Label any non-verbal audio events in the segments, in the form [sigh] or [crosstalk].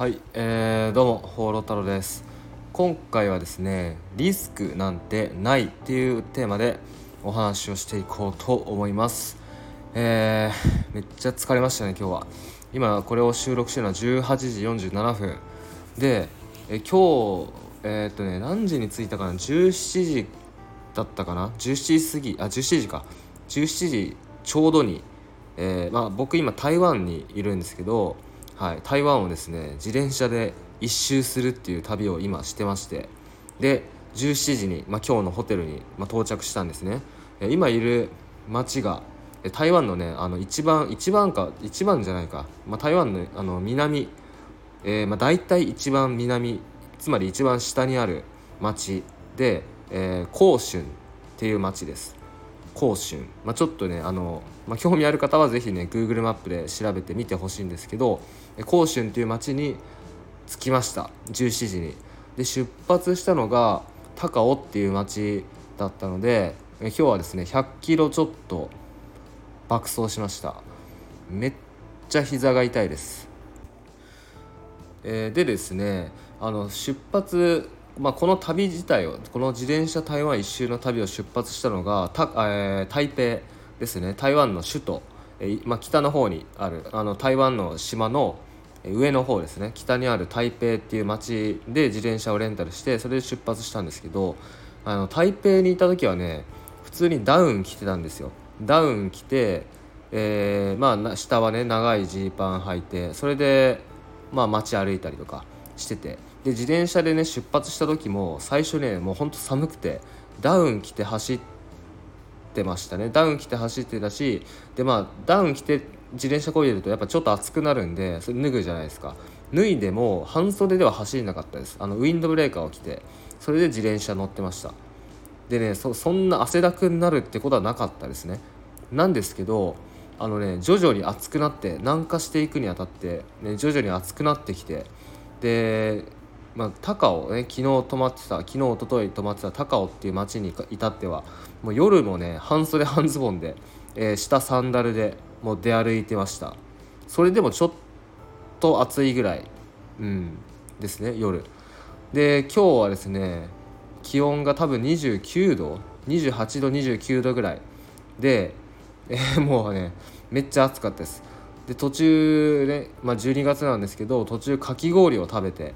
はい、えー、どうも放浪太郎です。今回はですねリスクなんてないっていうテーマでお話をしていこうと思います。えー、めっちゃ疲れましたね今日は。今これを収録してるのは18時47分。でえ今日えー、っとね何時に着いたかな？17時だったかな？17時過ぎあ17時か。17時ちょうどに、えー、まあ、僕今台湾にいるんですけどはい、台湾をですね自転車で一周するっていう旅を今してましてで17時に、まあ、今日のホテルに、まあ、到着したんですね。今いる町が台湾のねあの一番一番か一番じゃないか、まあ、台湾のあの南、えー、まあ、大体一番南つまり一番下にある町で、えー、広春っていう町です。広春、まあ、ちょっとねあの、ま、興味ある方は是非ね Google マップで調べてみてほしいんですけど広春という町に着きました。17時に。で出発したのが高尾っていう町だったので今日はですね100キロちょっと爆走しました。めっちゃ膝が痛いです、えー、でですねあの出発まあ、この旅自体をこの自転車台湾一周の旅を出発したのがた、えー、台北ですね。台湾の首都、え、まあ、北の方にあるあの台湾の島の上の方ですね。北にある台北っていう町で自転車をレンタルしてそれで出発したんですけどあの台北にいた時はね普通にダウン着てたんですよ。ダウン着て、えー、まあ下はね長いジーパン履いてそれでまあ街歩いたりとかしてて。で自転車でね出発した時も最初ねもうほんと寒くてダウン着て走ってましたね。ダウン着て走ってたしでまあダウン着て自転車こいでるとやっぱちょっと暑くなるんでそれ脱ぐじゃないですか。脱いでも半袖では走れなかったです。あのウィンドブレーカーを着てそれで自転車乗ってました。でねそそんな汗だくになるってことはなかったですね。なんですけどあのね徐々に暑くなって南下していくにあたって、ね、徐々に暑くなってきてでまあ、高尾ね昨日泊まってた昨日一昨日泊まってた高尾っていう町に至ってはもう夜もね半袖半ズボンで、えー、下サンダルでもう出歩いてました。それでもちょっと暑いぐらい、うん、ですね夜。で今日はですね気温が多分29度28度29度ぐらい。で、えー、もうねめっちゃ暑かったです。で途中ね、まあ、12月なんですけど途中かき氷を食べて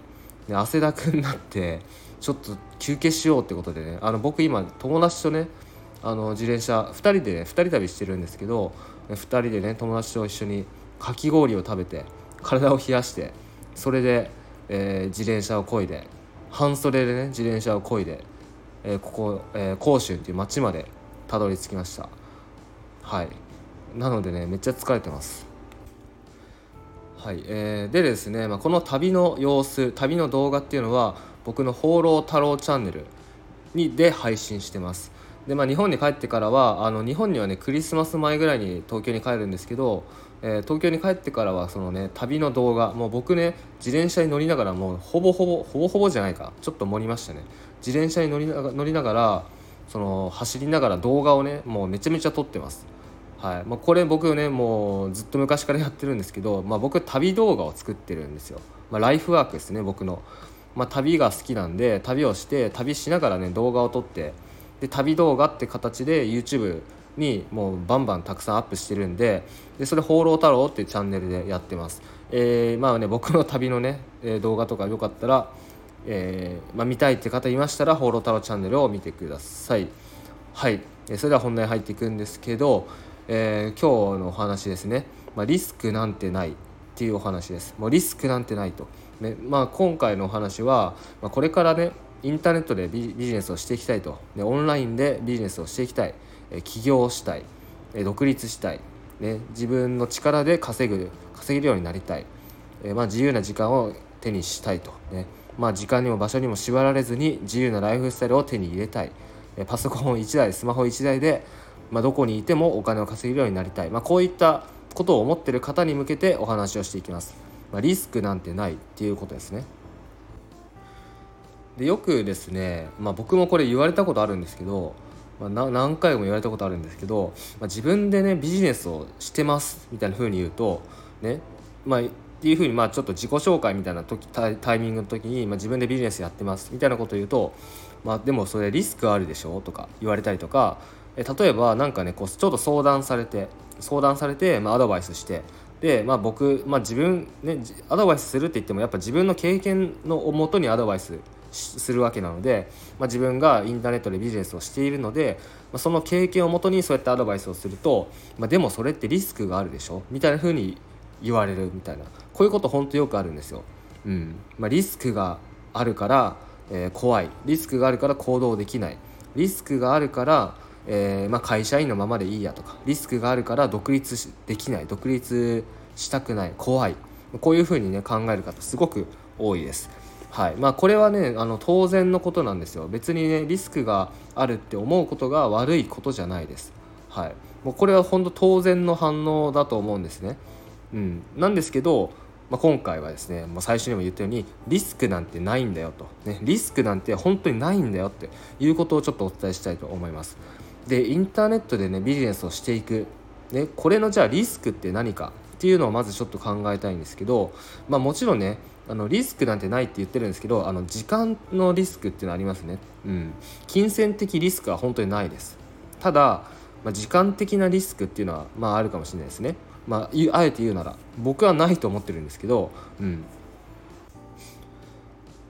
で汗だくになってちょっと休憩しようってことでねあの僕今友達とねあの自転車2人でね2人旅してるんですけど2人でね友達と一緒にかき氷を食べて体を冷やしてそれで、えー、自転車をこいで半袖でね自転車をこいで、えー、ここ、えー、甲州っていう町までたどり着きました。はい。なのでねめっちゃ疲れてます。はいえー、でですね、まあ、この旅の様子旅の動画っていうのは僕の「放浪太郎チャンネルに」で配信してます。で、まあ、日本に帰ってからはあの日本にはねクリスマス前ぐらいに東京に帰るんですけど、えー、東京に帰ってからはそのね旅の動画もう僕ね自転車に乗りながらもうほぼほぼほぼほぼじゃないかちょっと盛りましたね。自転車に乗りな乗りながらその走りながら動画をねもうめちゃめちゃ撮ってます。はい。まあ、これ僕ねもうずっと昔からやってるんですけど、まあ、僕旅動画を作ってるんですよ、まあ、ライフワークですね僕の、まあ、旅が好きなんで旅をして旅しながらね動画を撮ってで旅動画って形で YouTube にもうバンバンたくさんアップしてるんででそれ「放浪太郎」っていうチャンネルでやってます、えー、まあね僕の旅のね動画とかよかったら、えーまあ、見たいって方いましたら「放浪太郎チャンネル」を見てください。はい。それでは本題入っていくんですけどえー、今日のお話ですね、まあ、リスクなんてないっていうお話です。もうリスクなんてないと、ねまあ、今回のお話は、まあ、これからねインターネットでビジネスをしていきたいと、ね、オンラインでビジネスをしていきたい、えー、起業したい、えー、独立したい、ね、自分の力で稼ぐ稼げるようになりたい、えーまあ、自由な時間を手にしたいと、ねまあ、時間にも場所にも縛られずに自由なライフスタイルを手に入れたい、えパソコン1台スマホ1台でまあ、どこにいてもお金を稼げるようになりたい、まあ、こういったことを思ってる方に向けてお話をしていきます、まあ、リスクなんてないっていうことですね。でよくですね、まあ、僕もこれ言われたことあるんですけど、まあ、何回も言われたことあるんですけど、まあ、自分でねビジネスをしてますみたいな風に言うとねまあっていうふうにまあちょっと自己紹介みたいな時タイミングの時に、まあ、自分でビジネスやってますみたいなことを言うと、まあ、でもそれリスクあるでしょ？とか言われたりとかえ例えば何かねこうちょっと相談されて相談されて、まあ、アドバイスしてで、まあ、僕、まあ、自分ねアドバイスするって言ってもやっぱ自分の経験のもとにアドバイスするわけなので、まあ、自分がインターネットでビジネスをしているので、まあ、その経験をもとにそうやってアドバイスをすると、まあ、でもそれってリスクがあるでしょ？みたいな風に言われるみたいな。こういうこと本当よくあるんですよ。うん。まあ、リスクがあるから、えー、怖い。リスクがあるから行動できない。リスクがあるから、えー、まあ、会社員のままでいいやとかリスクがあるから独立できない独立したくない怖いこういうふうにね考える方すごく多いです。はいまあ、これはねあの当然のことなんですよ別にねリスクがあるって思うことが悪いことじゃないです。はい、もうこれは本当当然の反応だと思うんですね。うん、なんですけど、まあ、今回はですね、まあ、最初にも言ったようにリスクなんてないんだよと、ね、リスクなんて本当にないんだよっていうことをちょっとお伝えしたいと思います。でインターネットでねビジネスをしていく、ね、これのじゃあリスクって何かっていうのをまずちょっと考えたいんですけど、まあ、もちろんねあのリスクなんてないって言ってるんですけどあの時間のリスクっていうのありますね、うん、金銭的リスクは本当にないです。ただ、まあ、時間的なリスクっていうのはまああるかもしれないですね。まあ、あえて言うなら僕はないと思ってるんですけど、うん。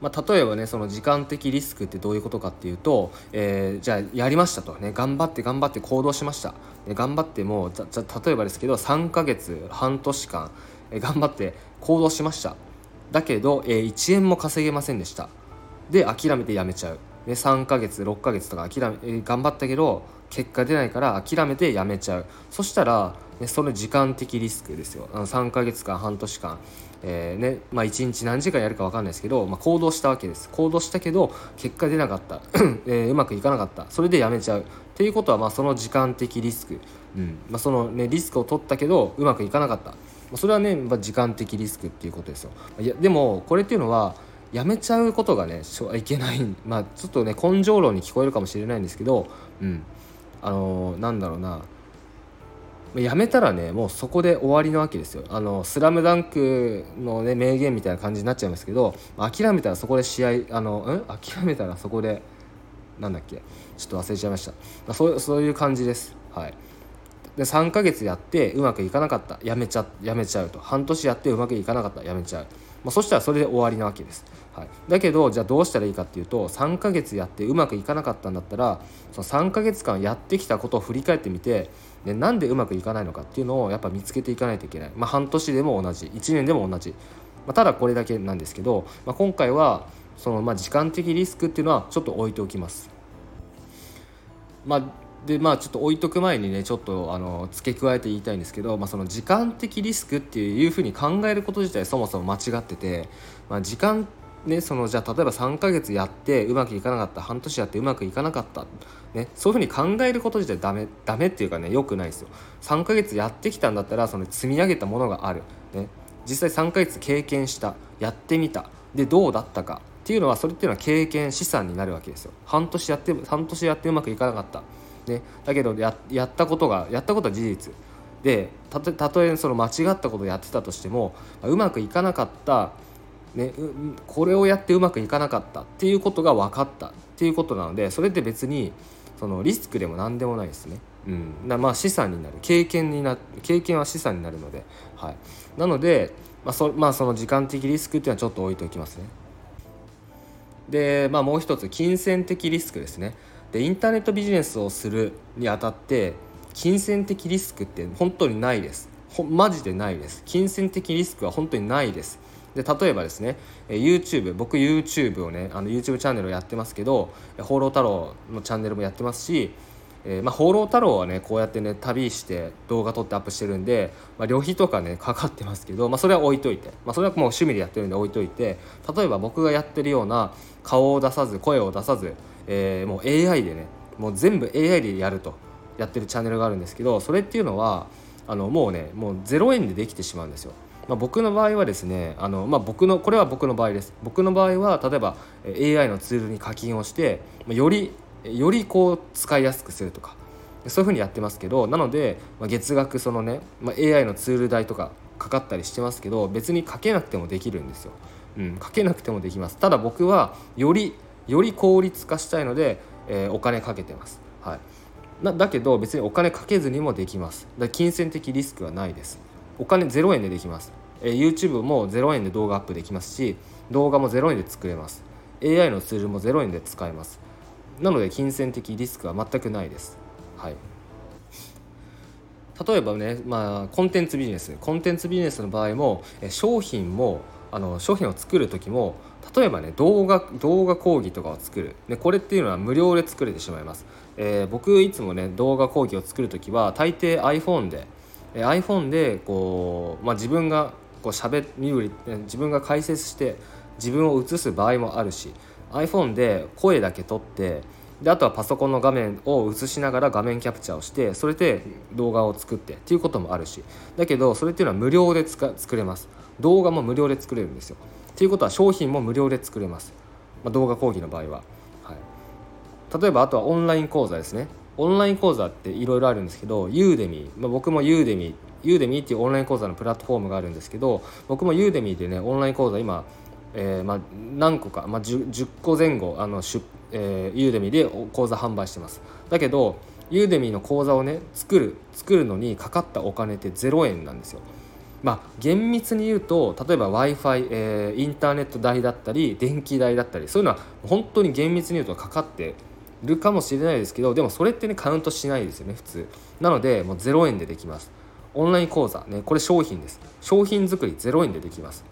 まあ、例えばねその時間的リスクってどういうことかっていうと、えー、じゃあやりましたとね頑張って頑張って行動しました。で頑張ってもじゃ例えばですけど3ヶ月半年間、えー、頑張って行動しました。だけど、えー、1円も稼げませんでした。で諦めてやめちゃう。で3ヶ月6ヶ月とか諦め、えー、頑張ったけど結果出ないから諦めてやめちゃう。そしたら、ね、その時間的リスクですよ。あの3ヶ月間半年間、えー、ねまあ、1日何時間やるか分かんないですけど、まあ、行動したわけです。行動したけど結果出なかった、[clears throat] えー、うまくいかなかった。それでやめちゃう。っていうことはまあその時間的リスク、うん。まあ、その、ね、リスクを取ったけどうまくいかなかった。それはね、まあ、時間的リスクっていうことですよ。いやでもこれっていうのはやめちゃうことがねいけない。まあちょっとね根性論に聞こえるかもしれないんですけどうん。あのー、なんだろうな。やめたらねもうそこで終わりなわけですよ。あのスラムダンクのね名言みたいな感じになっちゃいますけど諦めたらそこで試合あのん？諦めたらそこでなんだっけ？ちょっと忘れちゃいました、ま、そうそういう感じです。はい。で3ヶ月やってうまくいかなかった。やめちゃやめちゃうと。半年やってうまくいかなかった。やめちゃう、まあ、そしたらそれで終わりなわけです、はい、だけどじゃあどうしたらいいかっていうと3ヶ月やってうまくいかなかったんだったらその3ヶ月間やってきたことを振り返ってみてでなんでうまくいかないのかっていうのをやっぱ見つけていかないといけない、まあ、半年でも同じ。1年でも同じ、まあ、ただこれだけなんですけど、まあ、今回はそのまあ時間的リスクっていうのはちょっと置いておきます。まあでまあちょっと置いとく前にねちょっとあの付け加えて言いたいんですけど、まあ、その時間的リスクっていうふうに考えること自体そもそも間違ってて、まあ、時間ね、そのじゃあ例えば3ヶ月やってうまくいかなかった。半年やってうまくいかなかった、ね、そういうふうに考えること自体ダメダメっていうかねよくないですよ。3ヶ月やってきたんだったらその積み上げたものがある、ね、実際3ヶ月経験した。やってみた。でどうだったか。っていうのはそれっていうのは経験資産になるわけですよ。半年やって半年やってうまくいかなかった。ね、だけどややったことがやったことは事実。でたとたとえその間違ったことをやってたとしてもうまくいかなかった、ね、これをやってうまくいかなかったっていうことが分かったっていうことなのでそれって別にそのリスクでも何でもないですね。うん、まあ資産になる。経験にな経験は資産になるので、はい、なので、まあそまあ、その時間的リスクっていうのはちょっと置いておきますね。で、まあ、もう一つ金銭的リスクですね。でインターネットビジネスをするにあたって金銭的リスクって本当にないです。ほマジでないです。金銭的リスクは本当にないです。で例えばですね YouTube 僕 YouTube をねあの YouTube チャンネルをやってますけど「放浪太郎」のチャンネルもやってますしえー、まあ、放浪太郎はねこうやってね旅して動画撮ってアップしてるんで、まあ、旅費とかねかかってますけど、まあ、それは置いといて、まあ、それはもう趣味でやってるんで置いといて例えば僕がやってるような顔を出さず声を出さず、えー、もう AI でねもう全部 AI でやるとやってるチャンネルがあるんですけどそれっていうのはあのもうねもう0円でできてしまうんですよ。まあ、僕の場合はですねあの、まあ、僕のこれは僕の場合です。僕の場合は例えば AI のツールに課金をしてよりよりこう使いやすくするとかそういうふうにやってますけどなので、まあ、月額そのね、まあ、AI のツール代とかかかったりしてますけど別にかけなくてもできるんですよ、うん、かけなくてもできます。ただ僕はよりより効率化したいので、えー、お金かけてます、はい、なだけど別にお金かけずにもできます。だ金銭的リスクはないです。お金0円でできます、えー、YouTube も0円で動画アップできますし動画も0円で作れます。AI のツールも0円で使えます。なので金銭的リスクは全くないです。はい。例えばね、まあ、コンテンツビジネス。コンテンツビジネスの場合も商品もあの商品を作る時も例えばね動画動画講義とかを作る。でこれっていうのは無料で作れてしまいます、えー、僕いつもね動画講義を作る時は大抵 iPhone で、iPhone でこう、まあ、自分がこう喋身振り自分が解説して自分を映す場合もあるし iPhone で声だけ撮ってであとはパソコンの画面を映しながら画面キャプチャーをしてそれで動画を作ってっていうこともあるしだけどそれっていうのは無料で作れます。動画も無料で作れるんですよ。っていうことは商品も無料で作れます、まあ、動画講義の場合は、はい、例えばあとはオンライン講座ですね。オンライン講座っていろいろあるんですけどユーデミー、まあ、僕もユーデミーユーデミーっていうオンライン講座のプラットフォームがあるんですけど僕もユーデミーでねオンライン講座今えーまあ、何個か、まあ10、10, 個前後あの出、えー、ユーデミーで講座販売してます。だけどユーデミーの講座をね作る作るのにかかったお金って0円なんですよ。まあ厳密に言うと例えば w i f i、えー、インターネット代だったり電気代だったりそういうのは本当に厳密に言うとかかってるかもしれないですけどでもそれってねカウントしないですよね普通。なのでもう0円でできます。オンライン講座ねこれ商品です。商品作り0円でできます。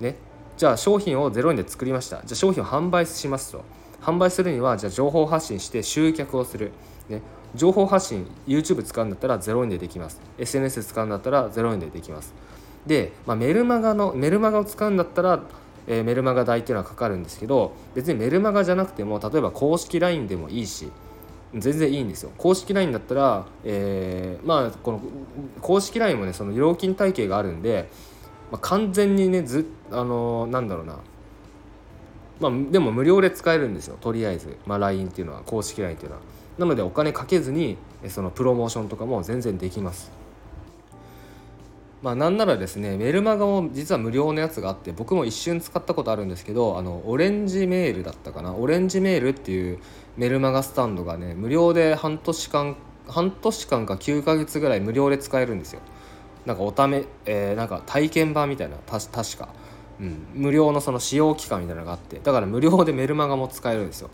ね。じゃあ商品を0円で作りました。じゃあ商品を販売しますと。販売するにはじゃあ情報発信して集客をする、ね、情報発信 YouTube 使うんだったら0円でできます。SNS 使うんだったら0円でできます。で、まあ、メルマガのメルマガを使うんだったら、えー、メルマガ代っていうのはかかるんですけど別にメルマガじゃなくても例えば公式 LINE でもいいし全然いいんですよ。公式 LINE だったら、えー、まあこの公式 LINE もねその料金体系があるんでまあ、完全にねずあのー、なんだろうな。まあでも無料で使えるんですよ。とりあえず、まあ、LINE っていうのは公式 LINE っていうのは。なのでお金かけずにそのプロモーションとかも全然できます。まあなんならですねメルマガも実は無料のやつがあって僕も一瞬使ったことあるんですけどあのオレンジメールだったかな？オレンジメールっていうメルマガスタンドがね無料で半年間半年間か9ヶ月ぐらい無料で使えるんですよ。なんかおため、えー、なんか体験版みたいなた確か、うん、無料のその使用期間みたいなのがあってだから無料でメルマガも使えるんですよ。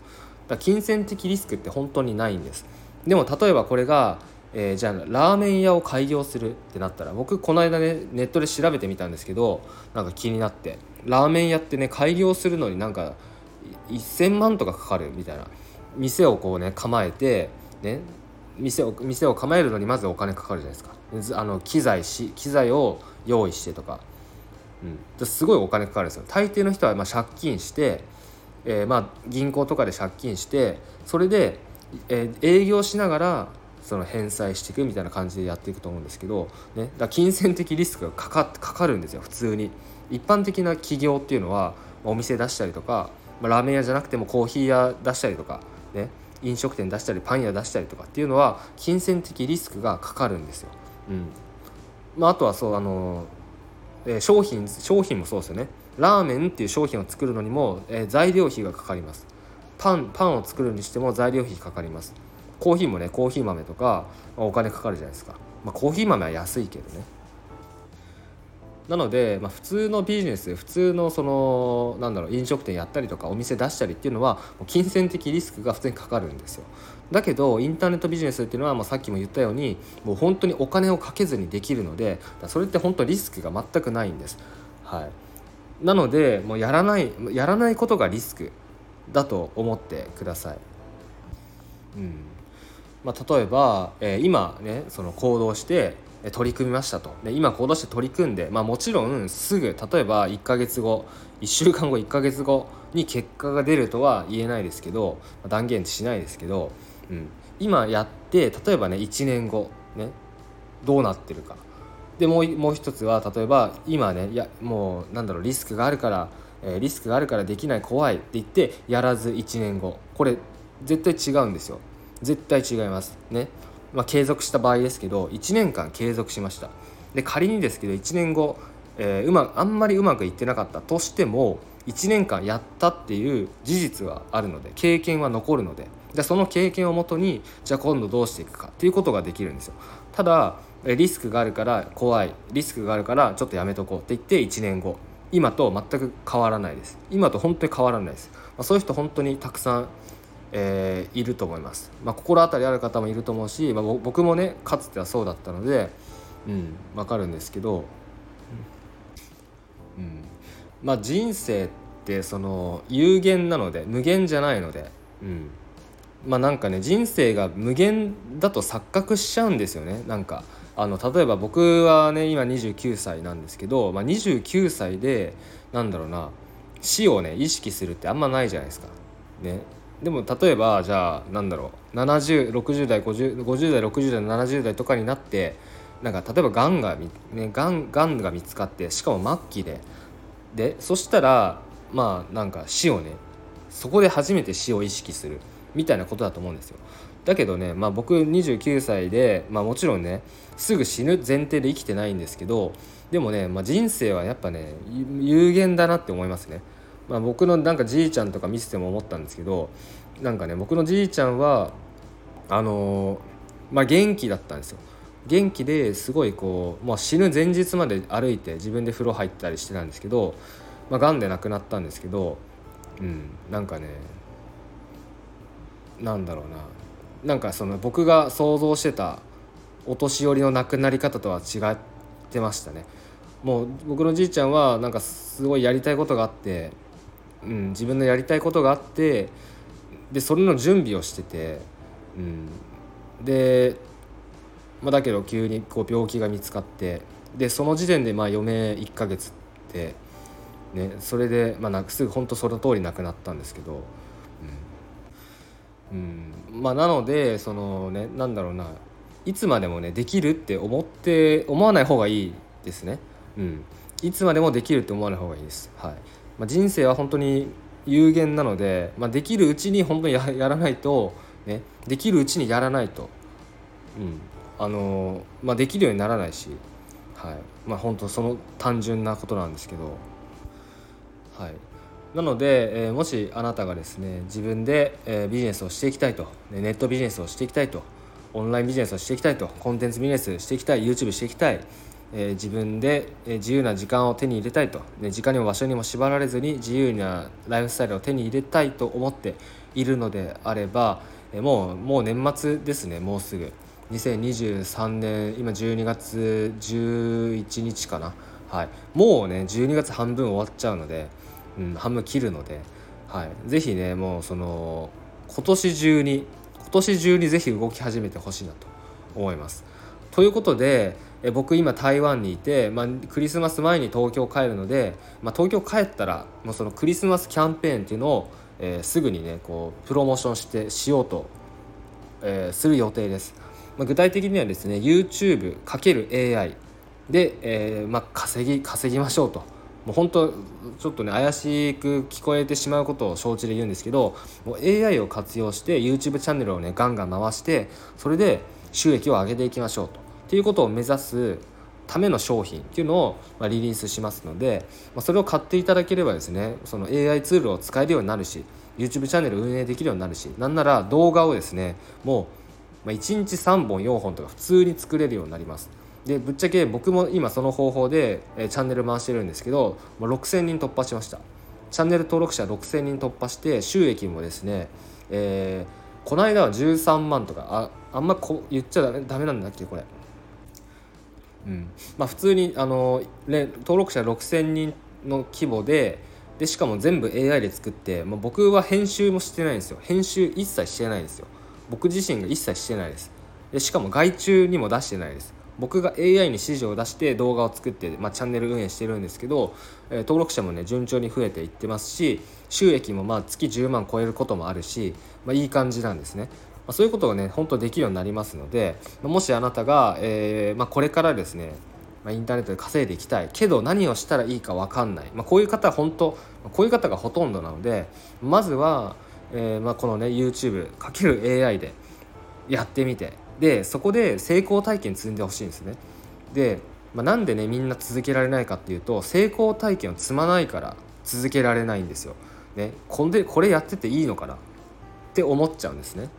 だから金銭的リスクって本当にないんです。でも例えばこれが、えー、じゃあラーメン屋を開業するってなったら僕この間ねネットで調べてみたんですけどなんか気になってラーメン屋ってね開業するのになんか1000万とかかかるみたいな。店をこうね構えてね店を店を構えるのにまずお金かかるじゃないですか。あの機材し機材を用意してとか、うん、すごいお金かかるんですよ。大抵の人はま借金して、えー、まあ銀行とかで借金してそれで、えー、営業しながらその返済していくみたいな感じでやっていくと思うんですけど、ね、だ金銭的リスクがかかかかるんですよ普通に。一般的な企業っていうのはお店出したりとか、まあ、ラーメン屋じゃなくてもコーヒー屋出したりとかね飲食店出したりパン屋出したりとかっていうのは金銭的リスクがかかるんですよ。うん。まあ、あとはそうあの、えー、商品商品もそうですよね。ラーメンっていう商品を作るのにも、えー、材料費がかかります。パンパンを作るにしても材料費かかります。コーヒーもねコーヒー豆とか、まあ、お金かかるじゃないですか、まあ、コーヒー豆は安いけどね。なので、まあ、普通のビジネス普通のそのなんだろう飲食店やったりとかお店出したりっていうのは金銭的リスクが普通にかかるんですよ。だけどインターネットビジネスっていうのはもうさっきも言ったようにもう本当にお金をかけずにできるのでそれって本当リスクが全くないんです。はい。なのでもうやらないやらないことがリスクだと思ってください。うん。まあ、例えば、えー、今ねその行動して取り組みましたと。で今行動して取り組んで、まあ、もちろんすぐ例えば1ヶ月後1週間後1ヶ月後に結果が出るとは言えないですけど断言しないですけど、うん、今やって例えばね1年後ねどうなってるか。でもうもう一つは例えば今ねいやもうなんだろうリスクがあるから、えー、リスクがあるからできない怖いって言ってやらず1年後。これ絶対違うんですよ。絶対違います。ね。まあ、継続した場合ですけど1年間継続しました。で仮にですけど1年後、えー、うまあんまりうまくいってなかったとしても1年間やったっていう事実はあるので経験は残るので。じゃその経験をもとにじゃあ今度どうしていくかっていうことができるんですよ。ただリスクがあるから怖い。リスクがあるからちょっとやめとこうって言って1年後。今と全く変わらないです。今と本当に変わらないです、まあ、そういう人本当にたくさん、えー、いると思います、まあ、心当たりある方もいると思うし、まあ、僕もねかつてはそうだったのでうん分かるんですけど、うん、まあ人生ってその有限なので無限じゃないので、うん、まあなんかね人生が無限だと錯覚しちゃうんですよね。なんかあの例えば僕はね今29歳なんですけど、まあ、29歳でなんだろうな死をね意識するってあんまないじゃないですか。ね、でも例えばじゃあなんだろう7060代 50, 50代60代70代とかになってなんか例えばがんが,、ね、がんがんが見つかってしかも末期ででそしたらまあなんか死をねそこで初めて死を意識するみたいなことだと思うんですよ。だけどね、まあ、僕29歳で、まあ、もちろんねすぐ死ぬ前提で生きてないんですけどでもね、まあ、人生はやっぱね有限だなって思いますね。まあ、僕のなんかじいちゃんとか見せても思ったんですけどなんかね僕のじいちゃんはあのー、まあ、元気だったんですよ。元気ですごいこう、まあ、死ぬ前日まで歩いて自分で風呂入ったりしてたんですけど、まあ、癌で亡くなったんですけど、うん、なんかねなんだろうななんかその僕が想像してたお年寄りの亡くなり方とは違ってましたねもう僕のじいちゃんはなんかすごいやりたいことがあって、うん、自分のやりたいことがあってでそれの準備をしてて、うん、で、まあ、だけど急にこう病気が見つかってでその時点でまあ余命1ヶ月って、ね、それで、まあ、すぐ本当その通り亡くなったんですけど。うんまあ、なのでそのねなんだろうないつまでもねできるって思って思わない方がいいですね。うん、いつまでもできるって思わない方がいいです。はいまあ、人生は本当に有限なので、まあ、できるうちに本当にや [laughs] らないと、ね、できるうちにやらないと、うん。あのまあ、できるようにならないし、はい。まあ、本当その単純なことなんですけど、はい、なので、えー、もしあなたがですね自分で、えー、ビジネスをしていきたいとねネットビジネスをしていきたいとオンラインビジネスをしていきたいとコンテンツビジネスしていきたい YouTube していきたい、え、自分で、自由な時間を手に入れたいと、ね、時間にも場所にも縛られずに自由なライフスタイルを手に入れたいと思っているのであれば、えもうもう年末ですねもうすぐ。2023年今12月11日かな。はい。もうね12月半分終わっちゃうのでうん、半分切るので、はい、ぜひねもうその今年中に今年中にぜひ動き始めてほしいなと思います。ということでえ僕今台湾にいて、まあ、クリスマス前に東京帰るので、まあ、東京帰ったらもうそのクリスマスキャンペーンっていうのを、えー、すぐにねこうプロモーションしてしようと、えー、する予定です。まあ、具体的にはですね YouTube×AI で、えーまあ、稼ぎ稼ぎましょうともう本当ちょっとね怪しく聞こえてしまうことを承知で言うんですけどもう AI を活用して YouTube チャンネルをねガンガン回してそれで収益を上げていきましょうとっていうことを目指すための商品っていうのを、まリリースしますので、まそれを買っていただければですねその AI ツールを使えるようになるし YouTube チャンネル運営できるようになるしなんなら動画をですねもう1日3本4本とか普通に作れるようになります。でぶっちゃけ僕も今その方法で、えチャンネル回してるんですけどもう6000人突破しましたチャンネル登録者6000人突破して収益もですね、えー、この間は13万とかああんまこ言っちゃダメダメなんだっけこれうん。まあ普通にあの登録者6000人の規模ででしかも全部 AI で作って、まあ、僕は編集もしてないんですよ。編集一切してないんですよ。僕自身が一切してないです。でしかも外注にも出してないです。僕が AI に指示を出して動画を作って、まあ、チャンネル運営してるんですけど、えー、登録者もね順調に増えていってますし収益もまあ月10万超えることもあるし、まあ、いい感じなんですね。まあ、そういうことがね本当できるようになりますのでもしあなたが、えーまあ、これからですねまインターネットで稼いでいきたい。けど何をしたらいいか分かんない、まあ、こういう方は本当こういう方がほとんどなのでまずは、えーまあ、このね YouTube×AI でやってみて。でそこで成功体験積んでほしいんですね。で、まあ、なんでねみんな続けられないかっていうと成功体験を積まないから続けられないんですよ、ね、こんでこれやってていいのかなって思っちゃうんですね。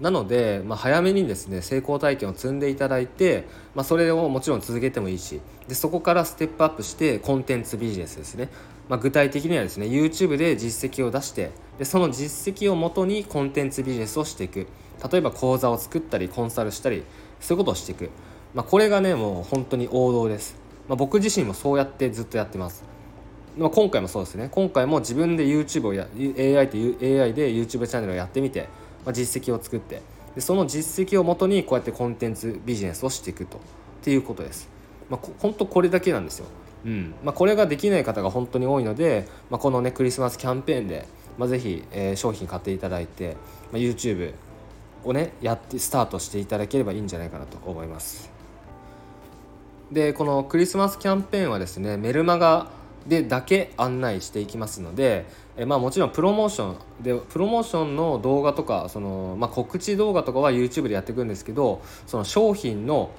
なので、まあ、早めにですね成功体験を積んでいただいて、まあ、それをもちろん続けてもいいしでそこからステップアップしてコンテンツビジネスですね、まあ、具体的にはですね YouTube で実績を出してでその実績をもとにコンテンツビジネスをしていく。例えば講座を作ったりコンサルしたりそういうことをしていく、まあ、これがねもう本当に王道です、まあ、僕自身もそうやってずっとやってます。まあ、今回もそうですね。今回も自分で YouTube をや AI と AI で YouTube チャンネルをやってみてまあ、実績を作ってでその実績をもとにこうやってコンテンツビジネスをしていくとっていうことです。まあ、本当これだけなんですよ。うんまあ、これができない方が本当に多いので、まあ、このねクリスマスキャンペーンで、まあ、ぜひ、えー、商品買っていただいて、まあ、YouTube をねやってスタートしていただければいいんじゃないかなと思います。でこのクリスマスキャンペーンはですねメルマガでだけ案内していきますので、えまあ、もちろんプロモーションでプロモーションの動画とかその、まあ、告知動画とかは YouTube でやっていくんですけどその商品の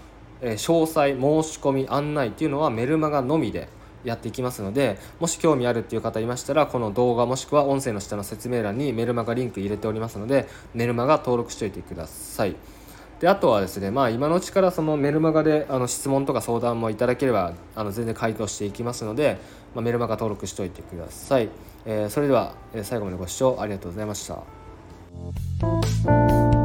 詳細申し込み案内っていうのはメルマガのみでやっていきますのでもし興味あるっていう方いましたらこの動画もしくは音声の下の説明欄にメルマガリンク入れておりますのでメルマガ登録しておいてください。であとはですねまあ今のうちからそのメルマガであの質問とか相談もいただければあの全然回答していきますので、まあ、メルマガ登録しておいてください、えー、それでは、最後までご視聴ありがとうございました。